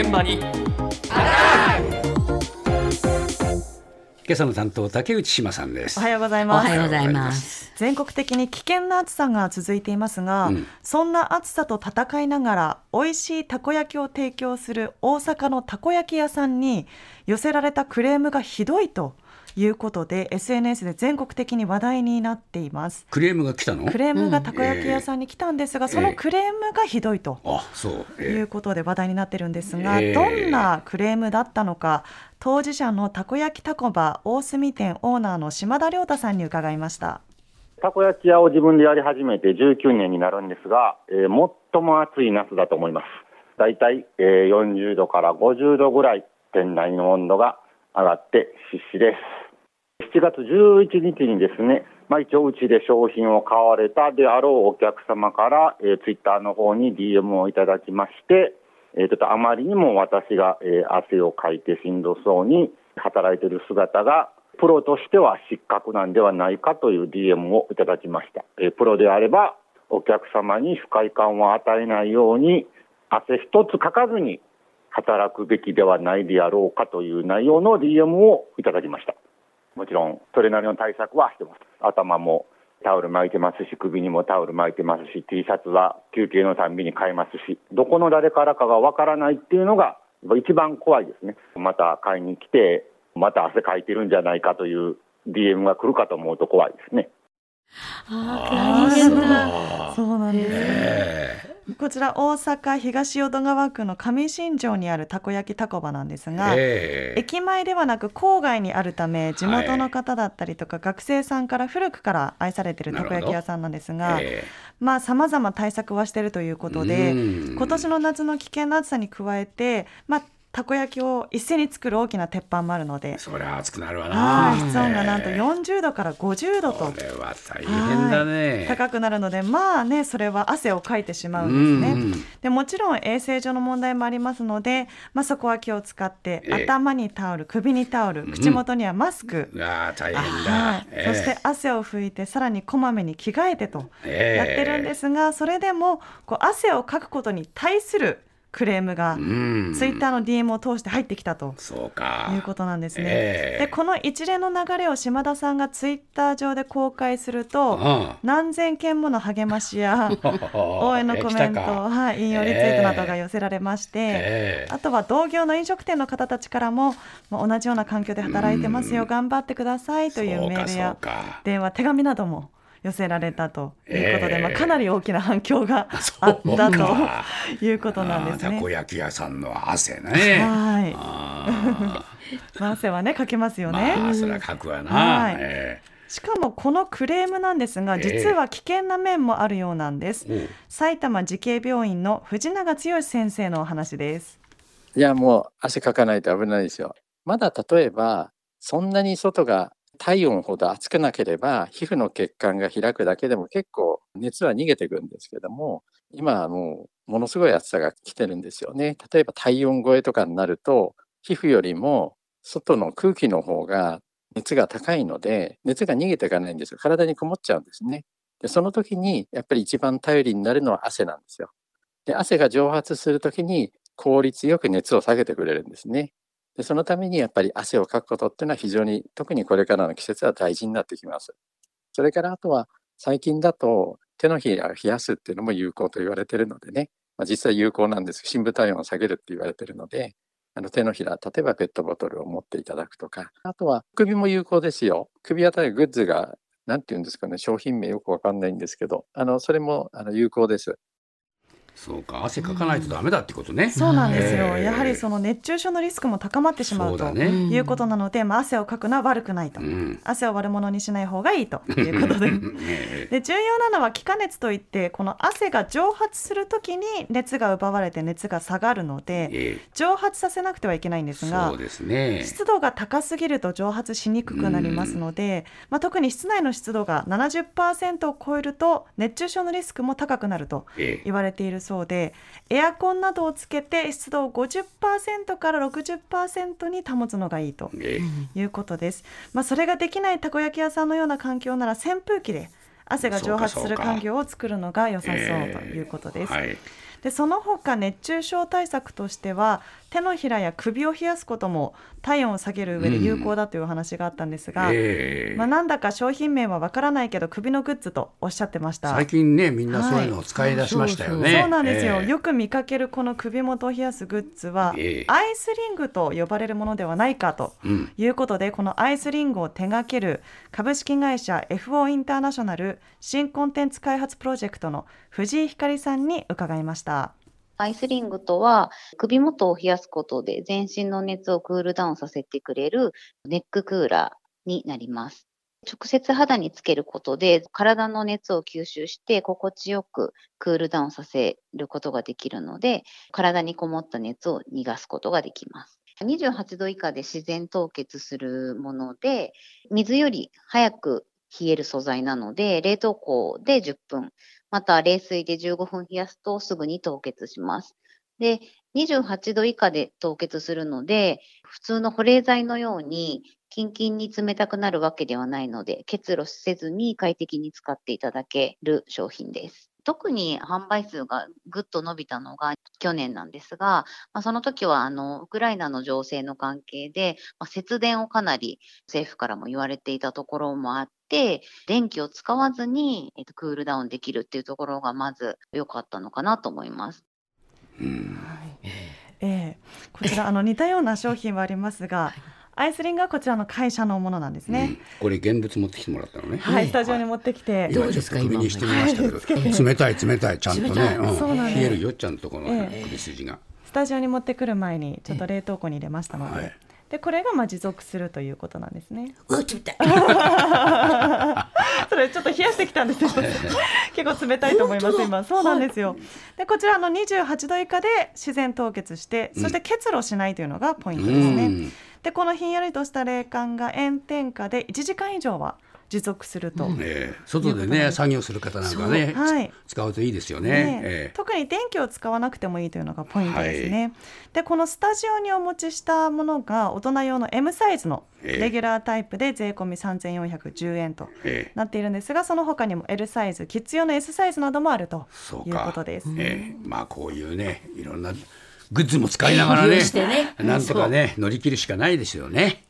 現場に。今朝の担当竹内島さんです。おはようございおます。はようございます。全国的に危険な暑さが続いていますが、うん。そんな暑さと戦いながら美味しいたこ焼きを提供する大阪のたこ焼き屋さんに寄せられたクレームがひどいということで SNS で全国的に話題になっています。クレームが来たの？クレームがたこ焼き屋さんに来たんですが、そのクレームがひどいと。あそう、いえ。うことで話題になってるんですが、ええ。どんなクレームだったのか。当事者のたこ焼きたこば大隅店オーナーの島田亮太さんに伺いました。たこ焼き屋を自分でやり始めて19年になるんですが、えー最も暑い夏だと思います。だいたい、えー40度から50度ぐらい店内の温度が上がって必死です。7月11日にですね、まあ、一応うちで商品を買われたであろうお客様から、えー、ツイッターの方に DM をいただきまして、えーちょっとあまりにも私が、えー汗をかいてしんどそうに働いている姿がプロとしては失格なんではないかという DM をいただきました。えープロであればお客様に不快感を与えないように汗一つかかずに働くべきではないであろうかという内容の DM をいただきました。もちろんそれなりの対策はしてます。頭もタオル巻いてますし、首にもタオル巻いてますし、T シャツは休憩のたんびに買いますし、どこの誰からかがわからないっていうのが一番怖いですね。また買いに来て、また汗かいてるんじゃないかという DM が来るかと思うと怖いですね。ああ。そうなんです、えこちら大阪東淀川区の上新庄にあるたこ焼きたこばなんですが、ええ。駅前ではなく郊外にあるため地元の方だったりとか、学生さんから古くから愛されているたこ焼き屋さんなんですが、えまあ様々対策はしているということでうん。今年の夏の危険な暑さに加えて、まあ、たこ焼きを一斉に作る大きな鉄板もあるので。え、そりゃ熱くなるわな。はい室温がなんとええ40度から50度と。これは大変だね。高くなるのでまあねそれは汗をかいてしまうんですね。うんでもちろん衛生上の問題もありますので、まあ、そこは気を使って、ええ。頭にタオル首にタオル口元にはマスク、うわ大変だ、はい。ええ。そして汗を拭いてさらにこまめに着替えてとええ。やってるんですが、それでもこう汗をかくことに対するクレームが、うん。ツイッターの DM を通して入ってきたと。そうか。いうことなんですね、ええ。でこの一連の流れを島田さんがツイッター上で公開するとあ何千件もの励ましやあ 応援のコメント、はい、引用リツイートなどが寄せられまして、ええ。あとは同業の飲食店の方たちからも、まあ、同じような環境で働いてますよ、頑張ってくださいというメールや電話、手紙なども寄せられたということで、ええまあ、かなり大きな反響が あったということなんですねたこ。焼き屋さんの汗ねはい、あ まあ汗はねかけますよあね。まあそれは書くわな、はいえしかもこのクレームなんですが、ええ実は危険な面もあるようなんです。えおう埼玉慈恵病院の藤永剛先生のお話です。いや、もう汗かかないと危ないですよ。まだ例えば、そんなに外が体温ほど暑くなければ、皮膚の血管が開くだけでも結構熱は逃げていくんですけども、今はもうものすごい暑さが来てるんですよね。例えば体温超えとかになると、皮膚よりも外の空気の方が熱が高いので、熱が逃げていかないんですよ。体にこもっちゃうんですね。で、その時にやっぱり一番頼りになるのは汗なんですよ。で、汗が蒸発するときに効率よく熱を下げてくれるんですね。で、そのためにやっぱり汗をかくことっていうのは非常に、特にこれからの季節は大事になってきます。それからあとは最近だと手のひらを冷やすっていうのも有効と言われてるのでね、まあ、実際有効なんです。深部体温を下げるって言われてるので、あの手のひら、例えばペットボトルを持っていただくとか、あとは首も有効ですよ。首あたりグッズが、なんて言うんですかね、商品名よくわかんないんですけど、あの、それもあの有効です。そうか汗かかないとダメだってことね、そうなんですよ、ええやはりその熱中症のリスクも高まってしまうということなので、まあ、汗をかくのは悪くないと、うん。汗を悪者にしない方がいいということで。ええ。で重要なのは気化熱といってこの汗が蒸発するときに熱が奪われて熱が下がるのでえ蒸発させなくてはいけないんでえすがそうですね。湿度が高すぎると蒸発しにくくなりますので、まあ、特に室内の湿度が70%を超えると熱中症のリスクも高くなるとええ。言われているそうでエアコンなどをつけて湿度を50%から60%に保つのがいいとええいうことです。まあ、それができないたこ焼き屋さんのような環境なら扇風機で汗が蒸発する環境を作るのが良さそうええということです。はいでその他熱中症対策としては手のひらや首を冷やすことも体温を下げる上で有効だというお話があったんですが、ええ。まあ、なんだか商品名はわからないけど首のグッズとおっしゃってました。最近ねみんなそういうのを使い出しましたよね。そうなんですよ、ええ。よく見かけるこの首元を冷やすグッズは、ええ。アイスリングと呼ばれるものではないかとうん。いうことで、このアイスリングを手掛ける株式会社 FO インターナショナル新コンテンツ開発プロジェクトの藤井ひかりさんに伺いました。アイスリングとは、首元を冷やすことで全身の熱をクールダウンさせてくれるネッククーラーになります。直接肌につけることで体の熱を吸収して心地よくクールダウンさせることができるので、体にこもった熱を逃がすことができます。28度以下で自然凍結するもので、水より早く冷える素材なので、冷凍庫で10分、また冷水で15分冷やすとすぐに凍結します。で、28度以下で凍結するので、普通の保冷剤のようにキンキンに冷たくなるわけではないので、結露せずに快適に使っていただける商品です。特に販売数がぐっと伸びたのが去年なんですが、まあ、その時はあのウクライナの情勢の関係で、まあ、節電をかなり政府からも言われていたところもあって、電気を使わずに、えっと、クールダウンできるっていうところがまず良かったのかなと思います。ええ。こちらあの似たような商品はありますが、アイスリングはこちらの会社のものなんですね。うん。これ現物持ってきてもらったのね。はい、スタジオに持ってきて、今ちょっと首にしてみましたけど、冷たい冷たいちゃんとね、うん。そうなんです。冷えるよちゃんとこのええ。首筋が。スタジオに持ってくる前にちょっと冷凍庫に入れましたので、はい。でこれがまあ持続するということなんですね。うわ、冷たい。ってきたんですよ。結構冷たいと思います今。そうなんですよ。でこちらあの28度以下で自然凍結して、そして結露しないというのがポイントですね。うんでこのひんやりとした冷感が炎天下で1時間以上は持続すると。ええ。外でね作業する方なんかね、はい。使うといいですよね。ねえ。え特に電気を使わなくてもいいというのがポイントですね。でこのスタジオにお持ちしたものが大人用の M サイズのええ。レギュラータイプで税込み3410円とええ。なっているんですがその他にも L サイズキッズ用の S サイズなどもあるということです。ええ。まあこういうねいろんなグッズも使いながらねねなんとかね乗り切るしかないですよね。